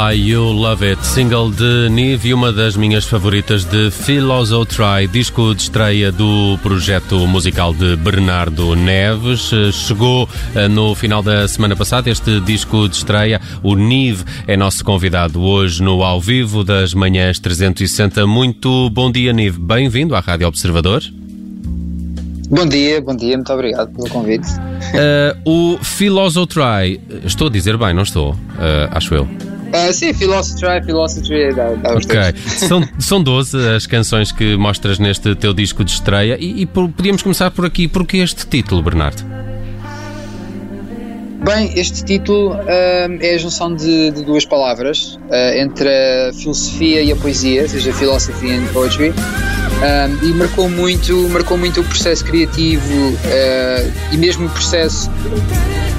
I You Love It, single de Nive e uma das minhas favoritas de Philoso Try, disco de estreia do projeto musical de Bernardo Neves. Chegou eh, no final da semana passada este disco de estreia. O Nive é nosso convidado hoje no Ao Vivo das Manhãs 360. Muito bom dia, Nive. Bem-vindo à Rádio Observador. Bom dia, bom dia, muito obrigado pelo convite. Uh, o Philoso Try, estou a dizer bem, não estou? Uh, acho eu. Uh, sim, Philosophy, Philosophy dá, dá Ok. São, são 12 as canções que mostras neste teu disco de estreia e, e por, podíamos começar por aqui. Porquê este título, Bernardo? Bem, este título uh, é a junção de, de duas palavras uh, entre a filosofia e a poesia, ou seja, philosophy and poetry. Um, e marcou muito, marcou muito o processo criativo uh, e mesmo o processo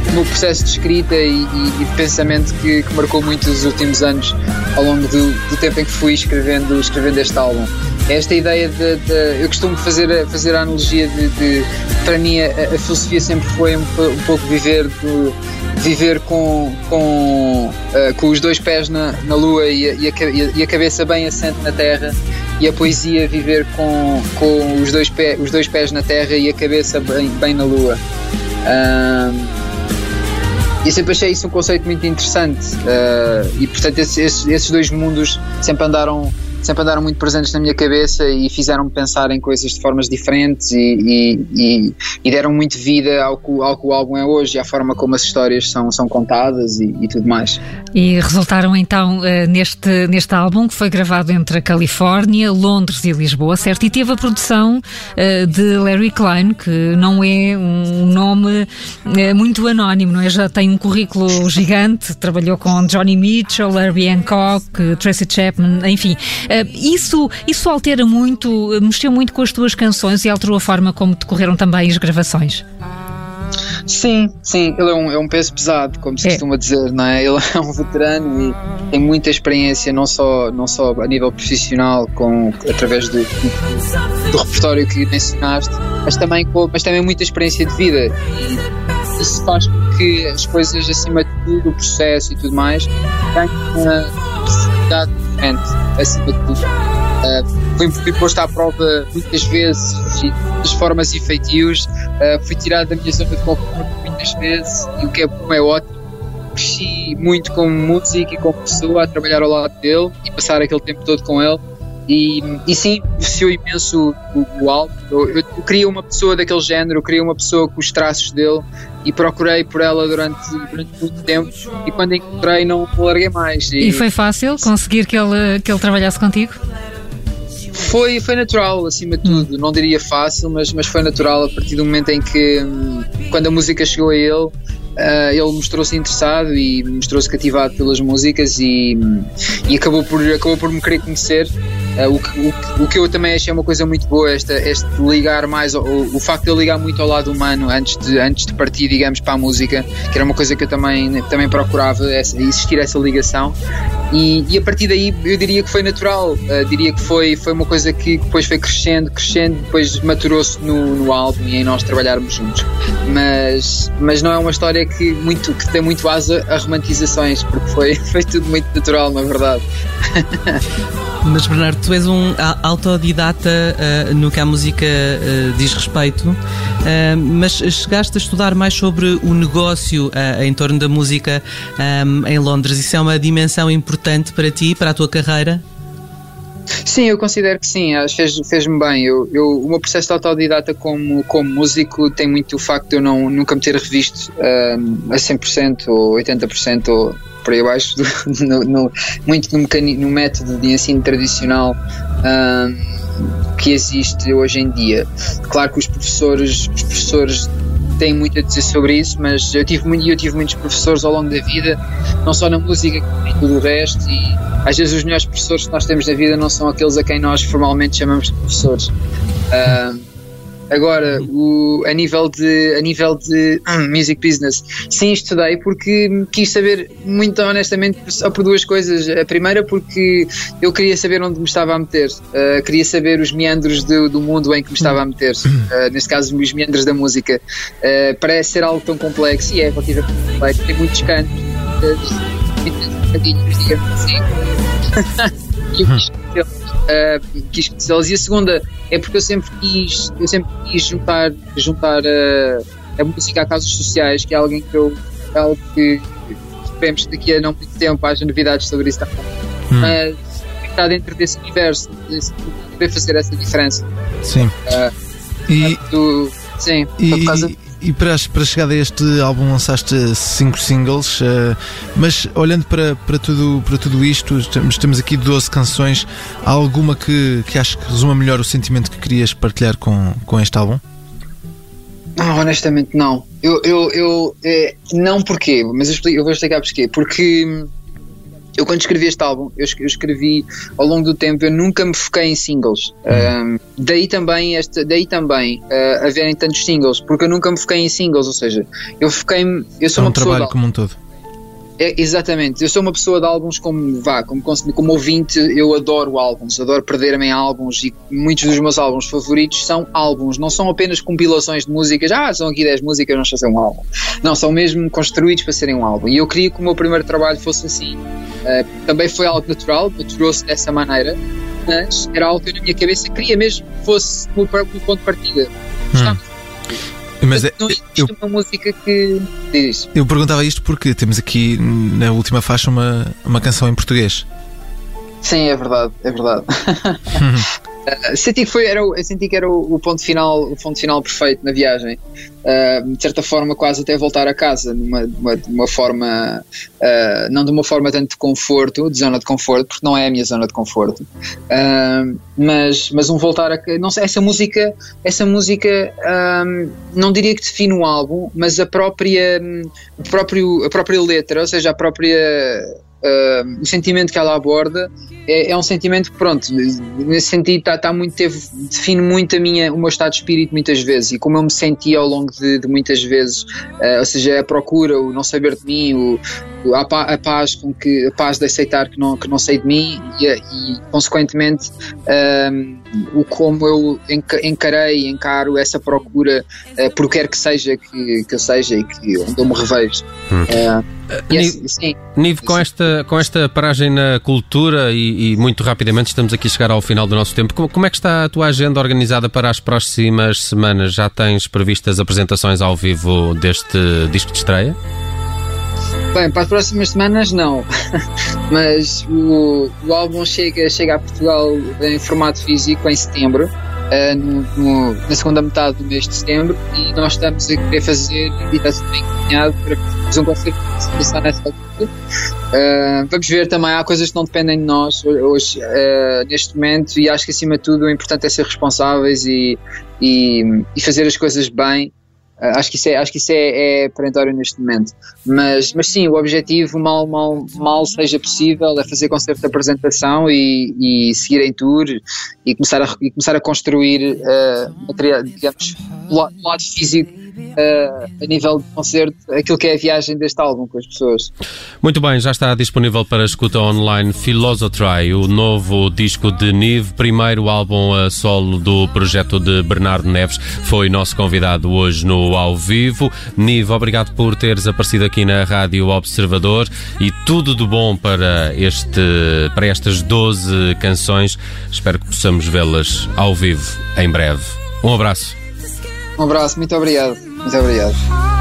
o meu processo de escrita e, e, e de pensamento que, que, marcou muito os últimos anos ao longo do, do, tempo em que fui escrevendo, escrevendo este álbum. É esta ideia de, de eu costumo fazer, fazer a analogia de, de para mim a, a, filosofia sempre foi um, um pouco viver viver com, com, uh, com os dois pés na, na lua e a, e a, cabeça bem assente na terra e a poesia viver com, com os, dois pé, os dois pés na terra e a cabeça bem, bem na lua. Um, e sempre achei isso um conceito muito interessante uh, e portanto esses, esses, dois mundos sempre andaram sempre andaram muito presentes na minha cabeça e fizeram-me pensar em coisas de formas diferentes e, e, e, deram muito vida ao que, ao que, o álbum é hoje e à forma como as histórias são, são contadas e, e tudo mais. E resultaram então eh, neste, neste álbum que foi gravado entre a Califórnia, Londres e Lisboa, certo? E teve a produção uh, de Larry Klein, que não é um nome uh, muito anónimo, não é? Já tem um currículo gigante, trabalhou com Johnny Mitchell, Larry Hancock, Tracy Chapman, enfim. Uh, isso, isso altera muito, mexeu muito com as tuas canções e alterou a forma como decorreram também as gravações? Sim, sim, ele é um, é um peso pesado, como se é. costuma dizer, não é? Ele é um veterano e tem muita experiência, não só, não só a nível profissional, com, através do, do repertório que mencionaste, mas também, com, mas também muita experiência de vida. E isso faz com que as coisas, acima de tudo, o processo e tudo mais, tenham uma diferente, acima de tudo. Uh, fui, fui posto à prova muitas vezes de formas e feitios, uh, fui tirado da minha zona de conforto muitas vezes e o que é bom é ótimo. Cresci muito como músico e como pessoa a trabalhar ao lado dele e passar aquele tempo todo com ele. E, e sim, beneficiou imenso o, o álbum. Eu, eu, eu, queria uma pessoa daquele género, eu queria uma pessoa com os traços dele e procurei por ela durante, durante muito tempo. E quando encontrei, não larguei mais. E, e foi fácil conseguir que ele, que ele trabalhasse contigo? Foi, foi natural, acima de tudo. Não diria fácil, mas, mas foi natural a partir do momento em que, hum, quando a música chegou a ele, Uh, ele mostrou-se interessado e mostrou-se cativado pelas músicas e, e acabou, por, acabou por me querer conhecer. Uh, o, o, o, que, eu também achei uma coisa muito boa, esta, este ligar mais, o, o facto de eu ligar muito ao lado humano antes de, antes de partir, digamos, para a música, que era uma coisa que eu também, também procurava, essa, existir essa ligação. E, e, a partir daí eu diria que foi natural, uh, diria que foi, foi uma coisa que depois foi crescendo, crescendo, depois maturou-se no, no álbum e em nós trabalharmos juntos. Mas, mas não é uma história que, muito, que tem muito asa a romantizações, porque foi, foi tudo muito natural, na verdade. Mas Bernardo, tu és um autodidata uh, no que a música uh, diz respeito, uh, mas chegaste a estudar mais sobre o negócio em torno da música um, em Londres. Isso é uma dimensão importante para ti, para a tua carreira? Sim, eu considero que sim, fez-me fez bem. Eu, eu, o meu processo de autodidata como, como músico tem muito o facto de eu não, nunca me ter revisto a 100% ou 80% ou por aí abaixo, do, no, no, muito no, no, método de ensino tradicional um, que existe hoje em dia. Claro que os professores, os professores têm muito a dizer sobre isso, mas eu tive, muito, eu tive muitos professores ao longo da vida, não só na música, como em tudo o resto, e às vezes os melhores professores que nós temos na vida não são aqueles a quem nós formalmente chamamos de professores. Um, Agora, o, a nível de, a nível de um, music business, sim, estudei porque quis saber, muito honestamente, só por duas coisas. A primeira, porque eu queria saber onde me estava a meter, uh, queria saber os meandros do, do, mundo em que me estava a meter, uh, neste caso, os meandros da música. Uh, parece ser algo tão complexo e é relativamente complexo, tem muitos cantos digamos assim. Uh, quis conhecê-los. E a segunda é porque eu sempre quis, eu sempre quis juntar, juntar uh, a música a casos sociais, que é alguém que eu, é algo que esperemos que daqui a não muito tempo haja novidades sobre isso também. Hum. Mas está dentro desse universo, desse, poder fazer essa diferença. Sim. Uh, e, portanto, sim, e, por causa e para, para chegar a este álbum lançaste cinco singles, uh, mas olhando para, para, tudo, para tudo isto, temos, temos aqui 12 canções. Há alguma que, que acho que resuma melhor o sentimento que querias partilhar com, com este álbum? Não, honestamente não. Eu, eu, eu é, não porquê, mas eu, explico, eu vou explicar porquê. Porque eu quando escrevi este álbum, eu escrevi ao longo do tempo, eu nunca me foquei em singles. Um, daí também, este, daí também uh, haverem tantos singles, porque eu nunca me foquei em singles, ou seja, eu foquei eu sou é um uma trabalho como um todo. É, exatamente, eu sou uma pessoa de álbuns como vá, como, como ouvinte, eu adoro álbuns, adoro perder-me em álbuns e muitos dos meus álbuns favoritos são álbuns, não são apenas compilações de músicas, ah, são aqui 10 músicas, vamos fazer um álbum. Não, são mesmo construídos para serem um álbum. E eu queria que o meu primeiro trabalho fosse assim. Uh, também foi algo natural, eu trouxe dessa maneira, mas era algo que eu na minha cabeça queria mesmo que fosse o, ponto de partida. Hum. Mas é, não existe eu, uma música que diz. Eu perguntava isto porque temos aqui na última faixa uma, uma canção em português. Sim, é verdade, é verdade. Uh, senti que foi, era, eu senti que era o, o, ponto final, o ponto final perfeito na viagem. Uh, de certa forma, quase até voltar a casa, numa, numa, uma forma, uh, não de uma forma tanto de conforto, de zona de conforto, porque não é a minha zona de conforto, mas, mas um voltar a, não sei, essa música, essa música, não diria que define o álbum, mas a própria, o próprio, a própria letra, ou seja, a própria uh, o sentimento que ela aborda é, é, um sentimento que, pronto, nesse sentido está tá muito, teve, define muito a minha, o meu estado de espírito muitas vezes e como eu me senti ao longo de, de muitas vezes, uh, ou seja, a procura, o não saber de mim, o, a, a, paz com que a paz de aceitar que não, que não sei de mim e, e consequentemente o como eu encarei encaro essa procura uh, por quer que seja que, que eu seja e que onde eu me revejo hum. uh, Nive, sim, Nive com, esta, com esta paragem na cultura e, e, muito rapidamente estamos aqui a chegar ao final do nosso tempo como, como é que está a tua agenda organizada para as próximas semanas? Já tens previstas apresentações ao vivo deste disco de estreia? Bem, para as próximas semanas não, mas o, o álbum chega, chega a Portugal em formato físico em setembro, uh, no, no, na segunda metade do mês de setembro, e nós estamos a querer fazer, e está tudo bem encaminhado para fazer um concerto de nessa altura. Uh, vamos ver também, há coisas que não dependem de nós hoje, uh, neste momento, e acho que acima de tudo o importante é ser responsáveis e, e, e fazer as coisas bem acho que isso, é, acho que isso é, é perentório neste momento. Mas, mas sim, o objetivo, mal, mal, mal seja possível, é fazer concerto de apresentação e, e seguir em tour e começar a, e começar a construir uh, material, digamos, o lado físico uh, a nível de concerto aquilo que é a viagem deste álbum com as pessoas. Muito bem, já está disponível para escuta online Philosotry, o novo disco de Nive, primeiro álbum a solo do projeto de Bernardo Neves, foi nosso convidado hoje no Ao Vivo. Nive, obrigado por teres aparecido aqui na Rádio Observador e tudo de bom para, este, para estas 12 canções. Espero que possamos vê-las ao vivo em breve. Um abraço. Um abraço, muito obrigado. Muito obrigado.